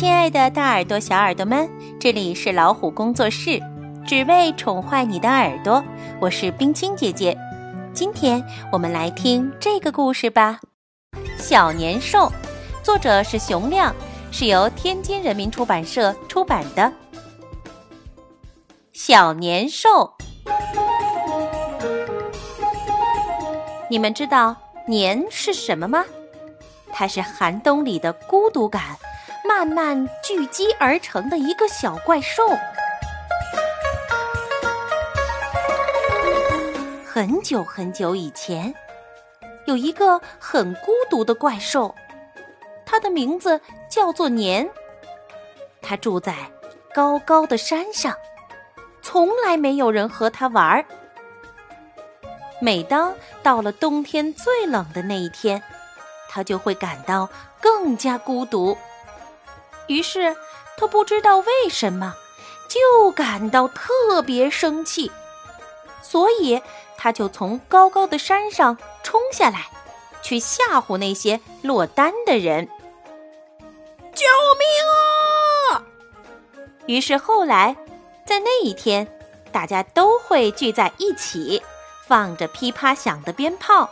亲爱的，大耳朵、小耳朵们，这里是老虎工作室，只为宠坏你的耳朵。我是冰清姐姐，今天我们来听这个故事吧。小年兽，作者是熊亮，是由天津人民出版社出版的。小年兽，你们知道年是什么吗？它是寒冬里的孤独感。慢慢聚集而成的一个小怪兽。很久很久以前，有一个很孤独的怪兽，它的名字叫做年。它住在高高的山上，从来没有人和它玩儿。每当到了冬天最冷的那一天，它就会感到更加孤独。于是，他不知道为什么，就感到特别生气，所以他就从高高的山上冲下来，去吓唬那些落单的人。救命啊！于是后来，在那一天，大家都会聚在一起，放着噼啪响的鞭炮，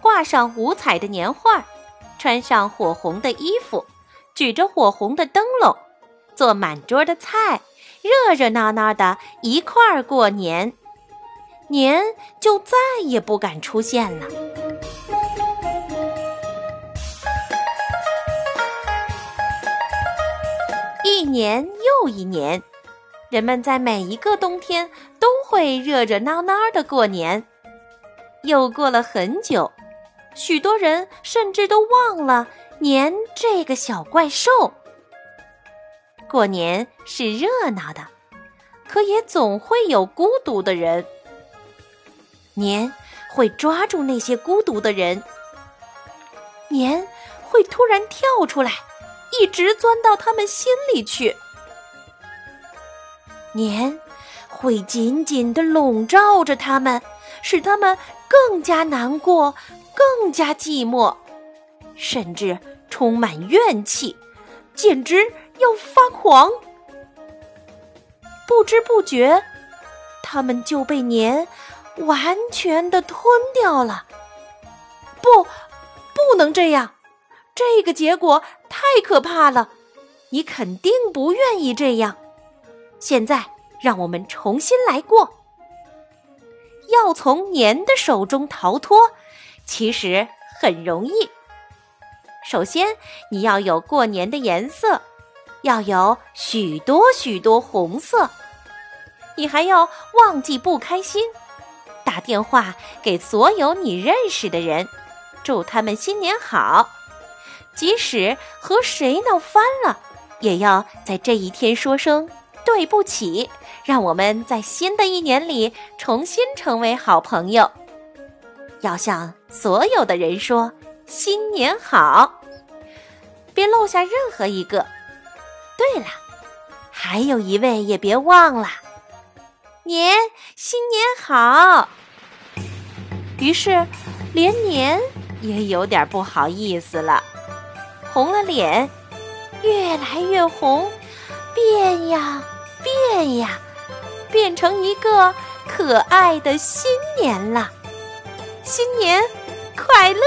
挂上五彩的年画，穿上火红的衣服。举着火红的灯笼，做满桌的菜，热热闹闹的一块儿过年，年就再也不敢出现了。一年又一年，人们在每一个冬天都会热热闹闹的过年。又过了很久，许多人甚至都忘了。年这个小怪兽，过年是热闹的，可也总会有孤独的人。年会抓住那些孤独的人，年会突然跳出来，一直钻到他们心里去。年会紧紧的笼罩着他们，使他们更加难过，更加寂寞。甚至充满怨气，简直要发狂。不知不觉，他们就被年完全的吞掉了。不，不能这样，这个结果太可怕了。你肯定不愿意这样。现在，让我们重新来过。要从年的手中逃脱，其实很容易。首先，你要有过年的颜色，要有许多许多红色。你还要忘记不开心，打电话给所有你认识的人，祝他们新年好。即使和谁闹翻了，也要在这一天说声对不起，让我们在新的一年里重新成为好朋友。要向所有的人说。新年好！别漏下任何一个。对了，还有一位也别忘了。年新年好！于是，连年也有点不好意思了，红了脸，越来越红，变呀变呀，变成一个可爱的新年了。新年快乐！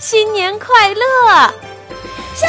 新年快乐！新